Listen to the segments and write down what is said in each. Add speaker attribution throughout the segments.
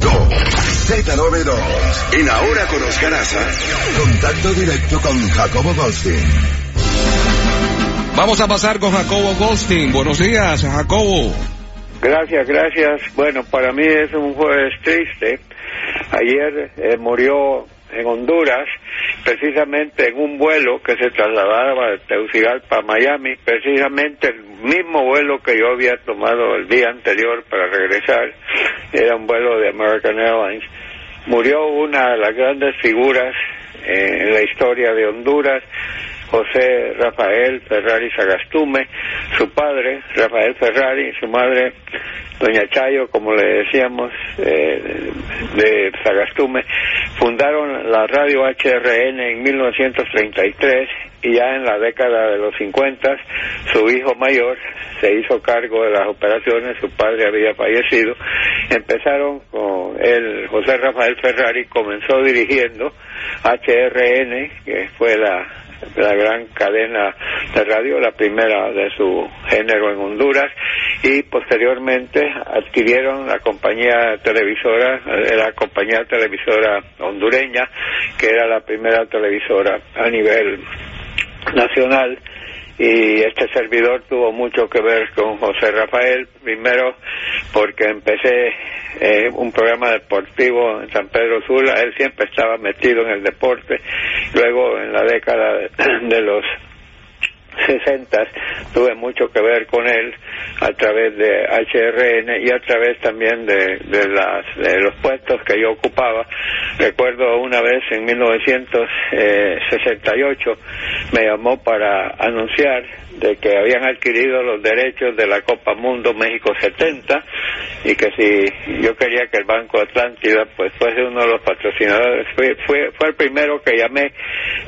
Speaker 1: Z92 en Ahora con Oscar Aza. Contacto directo con Jacobo Goldstein.
Speaker 2: Vamos a pasar con Jacobo Goldstein. Buenos días, Jacobo.
Speaker 3: Gracias, gracias. Bueno, para mí es un jueves triste. Ayer eh, murió en Honduras, precisamente en un vuelo que se trasladaba de Tegucigalpa a Miami, precisamente el mismo vuelo que yo había tomado el día anterior para regresar, era un vuelo de American Airlines. Murió una de las grandes figuras en la historia de Honduras, José Rafael Ferrari Sagastume, su padre, Rafael Ferrari, su madre, Doña Chayo, como le decíamos, eh, de Sagastume, fundaron la radio HRN en 1933 y ya en la década de los 50 su hijo mayor se hizo cargo de las operaciones, su padre había fallecido, empezaron con él, José Rafael Ferrari comenzó dirigiendo HRN, que fue la la gran cadena de radio, la primera de su género en Honduras, y posteriormente adquirieron la compañía televisora, la compañía televisora hondureña, que era la primera televisora a nivel nacional y este servidor tuvo mucho que ver con José Rafael, primero porque empecé eh, un programa deportivo en San Pedro Sula, él siempre estaba metido en el deporte, luego en la década de los 60 tuve mucho que ver con él a través de HRN y a través también de, de, las, de los puestos que yo ocupaba. Recuerdo una vez en 1968 me llamó para anunciar de que habían adquirido los derechos de la Copa Mundo México 70 y que si yo quería que el Banco Atlántida pues fuese uno de los patrocinadores. Fue, fue fue el primero que llamé.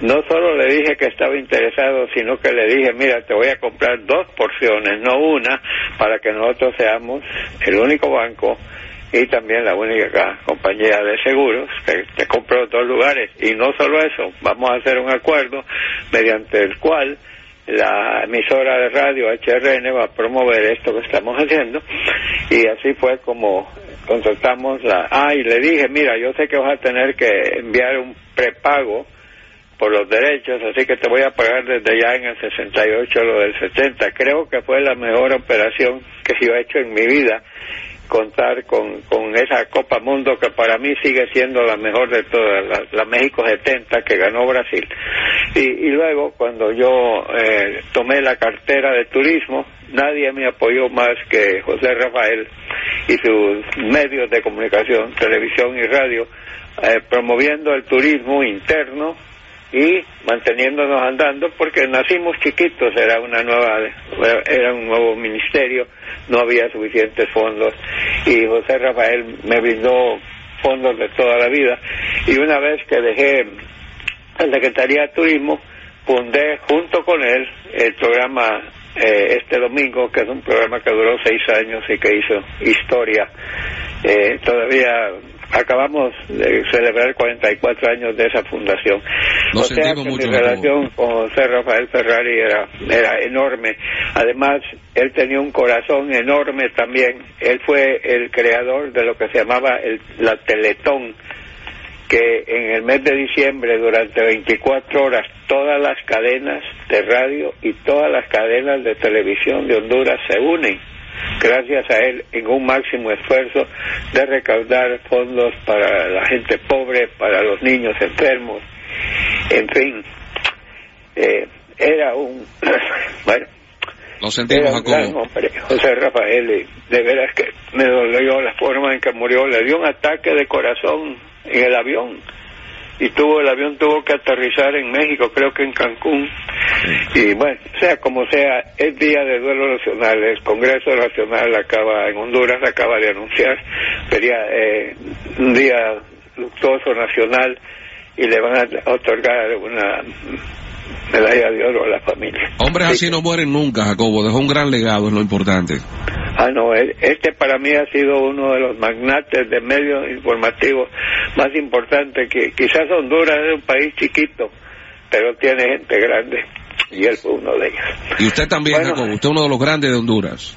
Speaker 3: No solo le dije que estaba interesado sino que le dije mira te voy a comprar dos porciones no una para que nosotros seamos el único banco y también la única compañía de seguros que te compro dos lugares. Y no solo eso vamos a hacer un acuerdo mediante el cual la emisora de radio HRN va a promover esto que estamos haciendo. Y así fue como contratamos la ah y le dije mira yo sé que vas a tener que enviar un prepago por los derechos así que te voy a pagar desde ya en el 68 lo del 70 creo que fue la mejor operación que yo he hecho en mi vida contar con, con esa Copa Mundo que para mí sigue siendo la mejor de todas, la, México 70 que ganó Brasil. Y, y luego cuando yo eh, tomé la cartera de turismo, nadie me apoyó más que José Rafael y sus medios de comunicación, televisión y radio, eh, promoviendo el turismo interno y manteniéndonos andando porque nacimos chiquitos era una nueva era un nuevo ministerio no había suficientes fondos y José Rafael me brindó fondos de toda la vida y una vez que dejé la Secretaría de Turismo fundé junto con él el programa eh, este domingo que es un programa que duró seis años y que hizo historia. Eh, todavía acabamos de celebrar 44 años de esa fundación. o sea que mi relación con José Rafael Ferrari era, era enorme. Además, él tenía un corazón enorme también. Él fue el creador de lo que se llamaba el, la Teletón, que en el mes de diciembre, durante 24 horas, todas las cadenas de radio y todas las cadenas de televisión de Honduras se unen gracias a él en un máximo esfuerzo de recaudar fondos para la gente pobre, para los niños enfermos, en fin, eh, era un, bueno,
Speaker 2: sentimos,
Speaker 3: era un gran hombre, José Rafael, de veras que me dolió la forma en que murió, le dio un ataque de corazón en el avión y tuvo el avión tuvo que aterrizar en México, creo que en Cancún. Y bueno, sea como sea, es día de duelo nacional. El Congreso Nacional acaba en Honduras acaba de anunciar sería eh, un día luctuoso nacional y le van a otorgar una medalla de oro a la familia.
Speaker 2: Hombres así no mueren nunca, Jacobo. Dejó un gran legado, es lo importante.
Speaker 3: Ah, no, este para mí ha sido uno de los magnates de medios informativos más importantes, que quizás Honduras es un país chiquito, pero tiene gente grande, y él fue uno de ellos.
Speaker 2: Y usted también, Jacobo, usted es uno de los grandes de Honduras.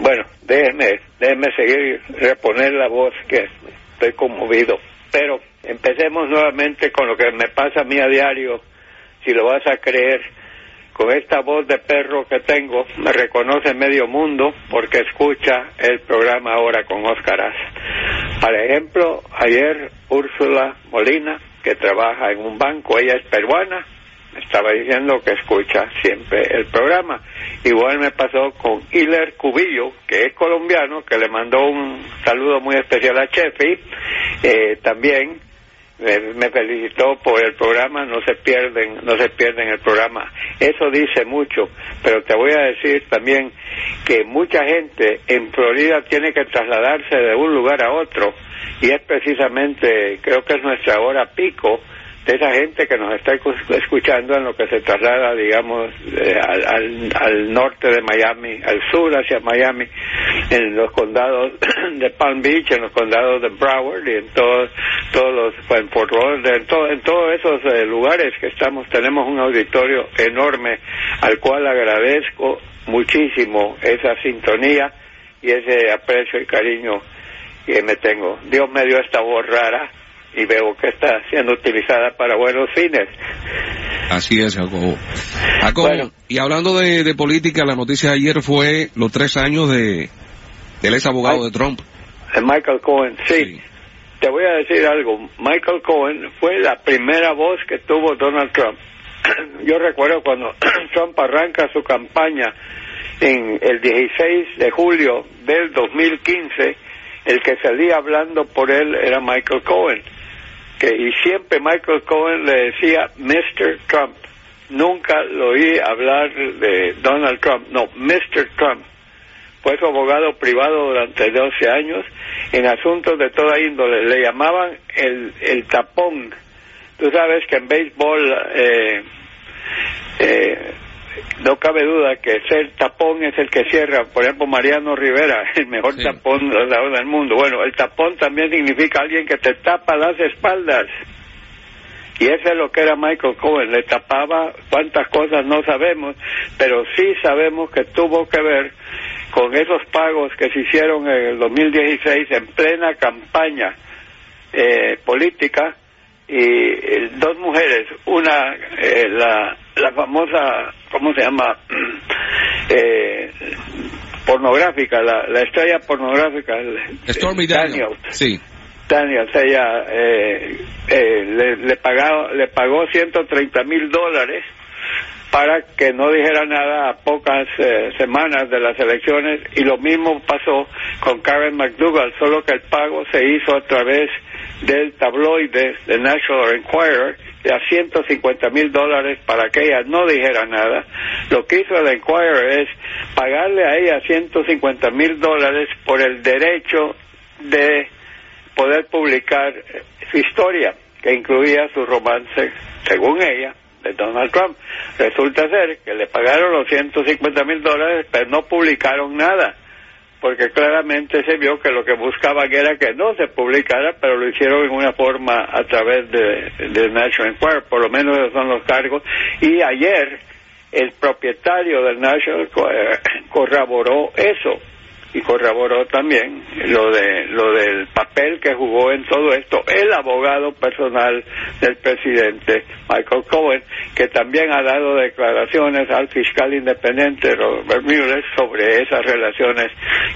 Speaker 3: Bueno, déjeme, déjeme seguir, reponer la voz, que estoy conmovido. Pero empecemos nuevamente con lo que me pasa a mí a diario, si lo vas a creer con esta voz de perro que tengo, me reconoce medio mundo porque escucha el programa ahora con Oscar Aza. Por ejemplo, ayer Úrsula Molina, que trabaja en un banco, ella es peruana, me estaba diciendo que escucha siempre el programa. Igual me pasó con Hiler Cubillo, que es colombiano, que le mandó un saludo muy especial a Chefi, eh, también me, felicitó por el programa, no se pierden, no se pierden el programa. Eso dice mucho, pero te voy a decir también que mucha gente en Florida tiene que trasladarse de un lugar a otro y es precisamente, creo que es nuestra hora pico, de esa gente que nos está escuchando en lo que se traslada, digamos, eh, al, al, norte de Miami, al sur hacia Miami, en los condados de Palm Beach, en los condados de Broward y en todos, todos los, en Fort en, todo, en todos esos eh, lugares que estamos, tenemos un auditorio enorme al cual agradezco muchísimo esa sintonía y ese aprecio y cariño que me tengo. Dios me dio esta voz rara y veo que está siendo utilizada para buenos fines.
Speaker 2: Así es, Jacobo. Jacobo, y hablando de, política, la noticia de ayer fue los tres años de del ex abogado de Trump.
Speaker 3: Michael Cohen, sí. Te voy a decir algo. Michael Cohen fue la primera voz que tuvo Donald Trump. Yo recuerdo cuando Trump arranca su campaña en el 16 de julio del 2015, el que salía hablando por él era Michael Cohen y siempre Michael Cohen le decía Mr. Trump. Nunca lo oí hablar de Donald Trump, no, Mr. Trump. Fue su abogado privado durante 12 años en asuntos de toda índole. Le llamaban el, el tapón. Tú sabes que en béisbol eh, eh, no cabe duda que ser tapón es el que cierra. Por ejemplo, Mariano Rivera, el mejor tapón del mundo. Bueno, el tapón también significa alguien que te tapa las espaldas. Y eso es lo que era Michael Cohen. Le tapaba cuántas cosas no sabemos, pero sí sabemos que tuvo que ver con esos pagos que se hicieron en el 2016 en plena campaña eh, política y eh, dos mujeres, una eh, la, la famosa, ¿cómo se llama? Eh, pornográfica, la, la estrella pornográfica,
Speaker 2: Stormy Daniels. Sí.
Speaker 3: Daniels, ella le, le, pagó, le pagó 130 mil dólares para que no dijera nada a pocas semanas de las elecciones y lo mismo pasó con Karen McDougall, solo que el pago se hizo a través del tabloide de National Enquirer a 150 mil dólares para que ella no dijera nada. Lo que hizo el Enquirer es pagarle a ella 150 mil dólares por el derecho de poder publicar su historia, que incluía su romance, según ella, de Donald Trump. Resulta ser que le pagaron los 150 mil dólares, pero no publicaron nada porque claramente se vio que lo que buscaban era que no se publicara, pero lo hicieron en una forma a través de, National Enquirer, por lo menos esos son los cargos. Y ayer el propietario del National Enquirer corroboró eso y corroboró también lo de lo del papel que jugó en todo esto el abogado personal del presidente Michael Cohen que también ha dado declaraciones al fiscal independiente Robert Mueller sobre esas relaciones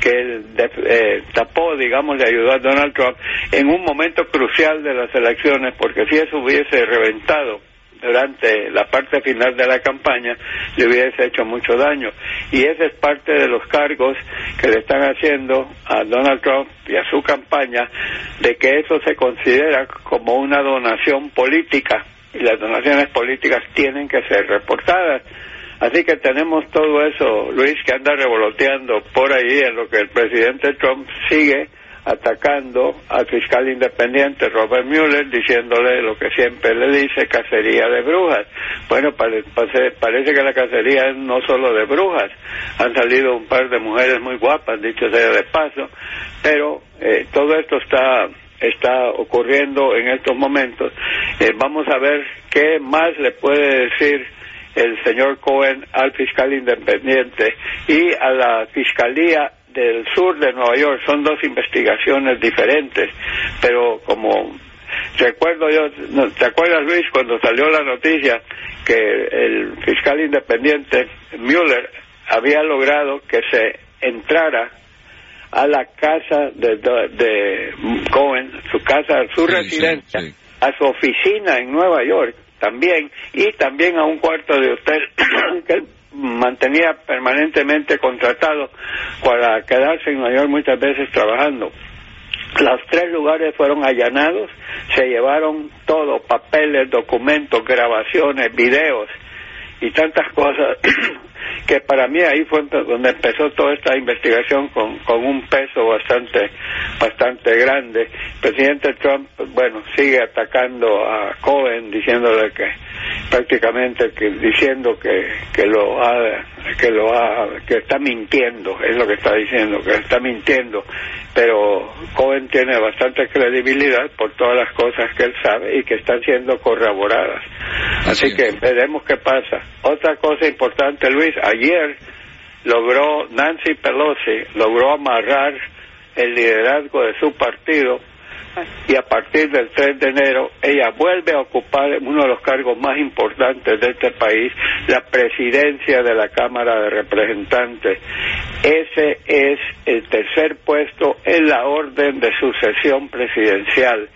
Speaker 3: que él eh, tapó digamos le ayudó a Donald Trump en un momento crucial de las elecciones porque si eso hubiese reventado durante la parte final de la campaña le hubiese hecho mucho daño. Y ese es parte de los cargos que le están haciendo a Donald Trump y a su campaña de que eso se considera como una donación política y las donaciones políticas tienen que ser reportadas. Así que tenemos todo eso, Luis, que anda revoloteando por ahí en lo que el presidente Trump sigue atacando al fiscal independiente Robert Mueller, diciéndole lo que siempre le dice, cacería de brujas. Bueno, parece que la cacería es no solo de brujas, han salido un par de mujeres muy guapas, dicho sea de paso, pero eh, todo esto está está ocurriendo en estos momentos. Eh, vamos a ver qué más le puede decir el señor Cohen al fiscal independiente y a la fiscalía del sur de Nueva York. Son dos investigaciones diferentes, pero como recuerdo yo, ¿te acuerdas Luis cuando salió la noticia que el fiscal independiente Mueller había logrado que se entrara a la casa de, de, Cohen, su casa, su residencia, a su oficina en Nueva York también, y también a un cuarto de hotel que él mantenía permanentemente contratado para quedarse en Nueva York muchas veces trabajando. Los tres lugares fueron allanados, se llevaron todo, papeles, documentos, grabaciones, videos y tantas cosas que para mí ahí fue donde empezó toda esta investigación con, con un peso bastante bastante grande. El presidente Trump, bueno, sigue atacando a Cohen diciéndole que prácticamente que diciendo que, que lo ha que lo ha que está mintiendo, es lo que está diciendo, que está mintiendo, pero Cohen tiene bastante credibilidad por todas las cosas que él sabe y que están siendo corroboradas. Así, que veremos qué pasa. Otra cosa importante, Luis, ayer logró Nancy Pelosi logró amarrar el liderazgo de su partido y a partir del 3 de enero ella vuelve a ocupar uno de los cargos más importantes de este país, la presidencia de la Cámara de Representantes. Ese es el tercer puesto en la orden de sucesión presidencial.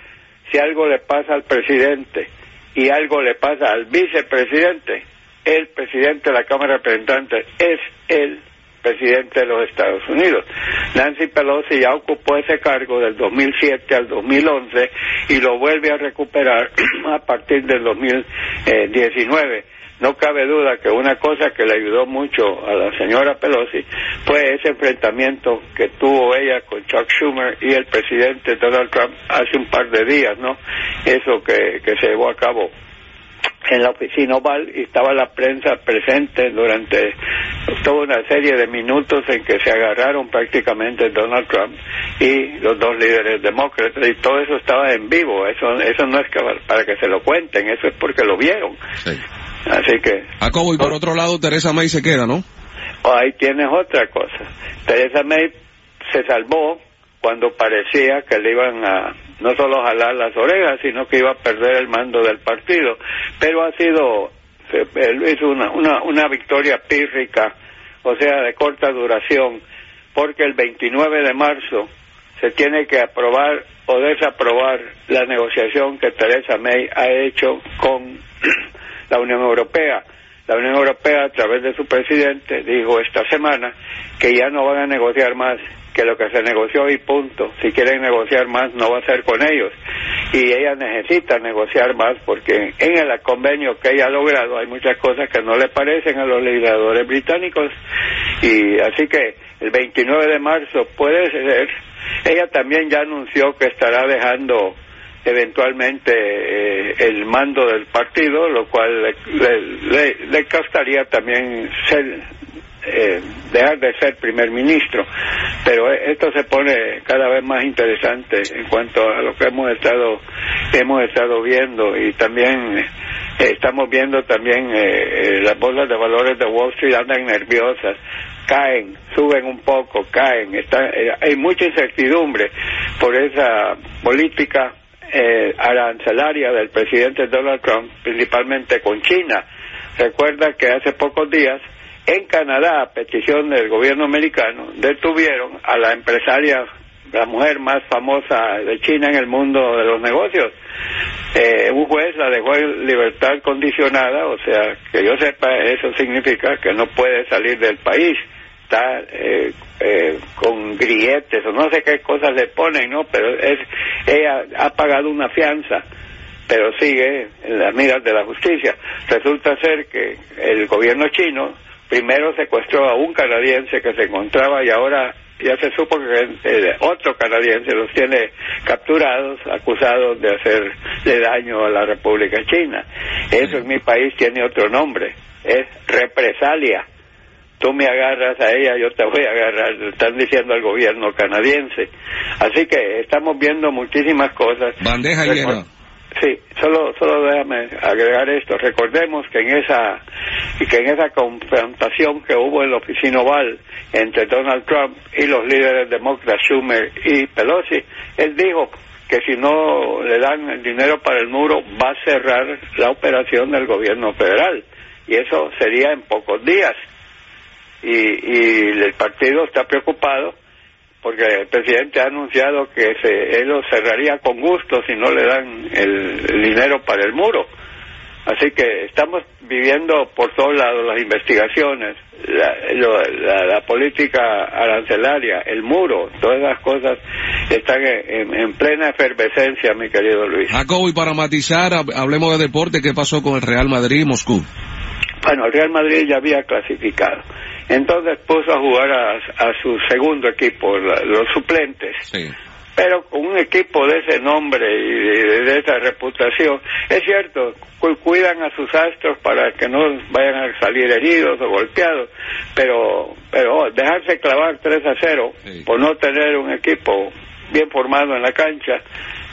Speaker 3: Si algo le pasa al presidente y algo le pasa al vicepresidente, el presidente de la Cámara de Representantes es el presidente de los Estados Unidos. Nancy Pelosi ya ocupó ese cargo del 2007 al 2011 y lo vuelve a recuperar a partir del 2019. No cabe duda que una cosa que le ayudó mucho a la señora Pelosi fue ese enfrentamiento que tuvo ella con Chuck Schumer y el presidente Donald Trump hace un par de días, ¿no? Eso que, se llevó a cabo en la oficina oval y estaba la prensa presente durante toda una serie de minutos en que se agarraron prácticamente Donald Trump y los dos líderes demócratas y todo eso estaba en vivo. Eso eso no es para que se lo cuenten eso es porque lo vieron. Así que
Speaker 2: Jacobo y por otro lado Teresa May se queda ¿no?
Speaker 3: ahí tienes otra cosa. Teresa May se salvó cuando parecía que le iban a no solo jalar las orejas, sino que iba a perder el mando del partido. Pero ha sido, es una, una, una victoria pírrica, o sea, de corta duración, porque el 29 de marzo se tiene que aprobar o desaprobar la negociación que Teresa May ha hecho con la Unión Europea. La Unión Europea, a través de su presidente, dijo esta semana que ya no van a negociar más que lo que se negoció y punto. Si quieren negociar más, no va a ser con ellos. Y ella necesita negociar más porque en el convenio que ella ha logrado hay muchas cosas que no le parecen a los legisladores británicos. Y así que el 29 de marzo puede ser. Ella también ya anunció que estará dejando eventualmente eh, el mando del partido, lo cual le, le, le costaría también ser eh, dejar de ser primer ministro. Pero esto se pone cada vez más interesante en cuanto a lo que hemos estado hemos estado viendo y también eh, estamos viendo también eh, eh, las bolsas de valores de Wall Street andan nerviosas caen, suben un poco, caen. Está, hay mucha incertidumbre por esa política arancelaria del presidente Donald Trump, principalmente con China. Recuerda que hace pocos días en Canadá, a petición del gobierno americano, detuvieron a la empresaria, la mujer más famosa de China en el mundo de los negocios. Eh, un juez la dejó en libertad condicionada, o sea, que yo sepa, eso significa que no puede salir del país. Está eh, eh, con grilletes o no sé qué cosas le ponen, ¿no? Pero es, ella ha pagado una fianza pero sigue en las miras de la justicia. Resulta ser que el gobierno chino primero secuestró a un canadiense que se encontraba y ahora ya se supo que eh, otro canadiense los tiene capturados, acusados de hacerle daño a la República China. Eso en mi país tiene otro nombre, es represalia. Tú me agarras a ella, yo te voy a agarrar, están diciendo al gobierno canadiense. Así que estamos viendo muchísimas cosas.
Speaker 2: Bandeja llena.
Speaker 3: Sí, solo, solo déjame agregar esto. Recordemos que en esa que en esa confrontación que hubo en la oficina oval entre Donald Trump y los líderes demócratas Schumer y Pelosi, él dijo que si no le dan el dinero para el muro va a cerrar la operación del gobierno federal y eso sería en pocos días. Y, y el partido está preocupado porque el presidente ha anunciado que se, él lo cerraría con gusto si no le dan el, dinero para el muro. Así que estamos viviendo por todos lados las investigaciones, la, la, política arancelaria, el muro, todas las cosas están en, plena efervescencia, mi querido Luis.
Speaker 2: Jacobo, y para matizar, hablemos de deporte, ¿qué pasó con el Real Madrid y Moscú?
Speaker 3: Bueno, el Real Madrid ya había clasificado. Entonces puso a jugar a, su segundo equipo, los suplentes. Pero con un equipo de ese nombre y de, esa reputación, es cierto, cuidan a sus astros para que no vayan a salir heridos o golpeados, pero, pero dejarse clavar 3 a 0 por no tener un equipo bien formado en la cancha,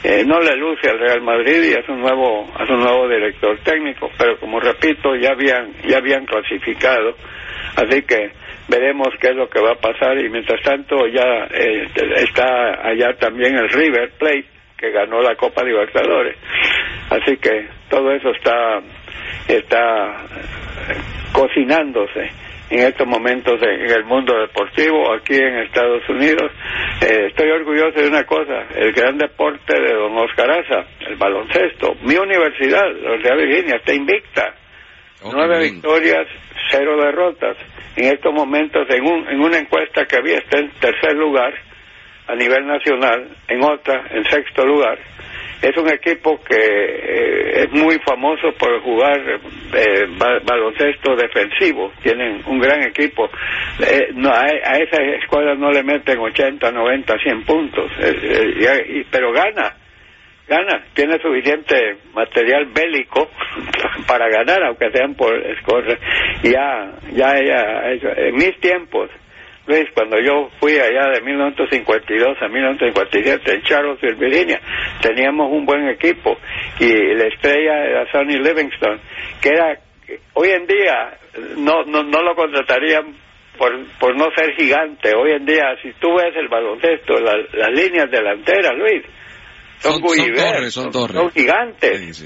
Speaker 3: eh, no le luce al Real Madrid y a su nuevo a su nuevo director técnico pero como repito ya habían ya habían clasificado Así que veremos qué es lo que va a pasar y mientras tanto ya eh, está allá también el River Plate que ganó la Copa Libertadores. Así que todo eso está está cocinándose en estos momentos en el mundo deportivo aquí en Estados Unidos. Eh, estoy orgulloso de una cosa, el gran deporte de don Oscar Aza, el baloncesto. Mi universidad, la Universidad de Virginia, está invicta. Nueve victorias, cero derrotas. En estos momentos, en, un, en una encuesta que había, está en tercer lugar a nivel nacional, en otra, en sexto lugar. Es un equipo que eh, es muy famoso por jugar eh, baloncesto defensivo. Tienen un gran equipo. Eh, no, a, esa escuela no le meten 80, 90, 100 puntos, pero gana gana, tiene suficiente material bélico para ganar, aunque sean por escorrer. Ya, ya, ya, en mis tiempos, Luis, cuando yo fui allá de 1952 a 1957 en Charlottesville, Virginia, teníamos un buen equipo y la estrella era Sonny Livingston, que era, hoy en día no, no, no lo contratarían por, por no ser gigante. Hoy en día, si tú ves el baloncesto, las líneas delanteras, Luis, son, son, torres, son, gigantes.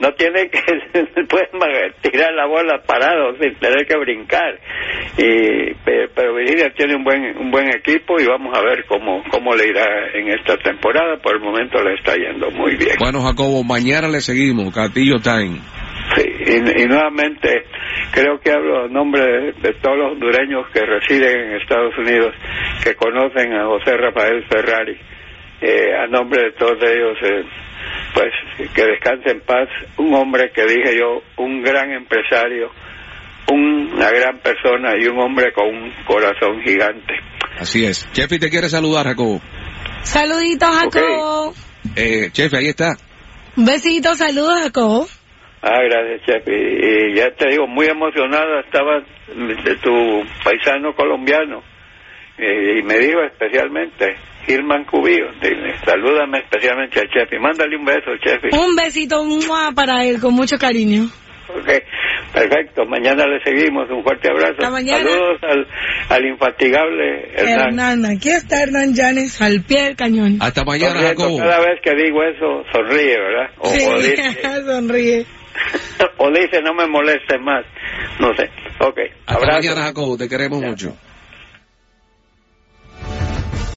Speaker 3: No tienen que, pueden tirar la bola parado sin tener que brincar. Y, pero Virginia tiene un buen, un buen equipo y vamos a ver cómo, cómo le irá en esta temporada. Por el momento le está yendo muy bien.
Speaker 2: Bueno, Jacobo, mañana le seguimos. Castillo Time.
Speaker 3: Sí, y, nuevamente creo que hablo en nombre de, todos los hondureños que residen en Estados Unidos, que conocen a José Rafael Ferrari eh, a nombre de todos ellos, eh, pues que descanse en paz, un hombre que dije yo, un gran empresario, una gran persona y un hombre con un corazón gigante.
Speaker 2: Así es. Chefi te quiere saludar, Jacobo.
Speaker 4: Saluditos, Jacobo.
Speaker 2: Eh, Chefi, ahí está.
Speaker 4: Un besito, saludos, Jacobo.
Speaker 3: Ah, gracias, Chefi. Y ya te digo, muy emocionada estaba de tu paisano colombiano. y me dijo especialmente, Irman Cubillo. Dile, salúdame especialmente a Chefi. Mándale un beso, Chefi.
Speaker 4: Un besito para él, con mucho cariño.
Speaker 3: Ok, perfecto. Mañana le seguimos. Un fuerte abrazo. Saludos al, al infatigable Hernán.
Speaker 4: Hernán. Aquí está Hernán Llanes al pie del cañón.
Speaker 2: Hasta mañana, Jacobo.
Speaker 3: Cada vez que digo eso, sonríe, ¿verdad?
Speaker 4: O, sí, sonríe.
Speaker 3: o dice, no me moleste más. No sé. Ok.
Speaker 2: Hasta mañana, Jacobo. Te queremos mucho.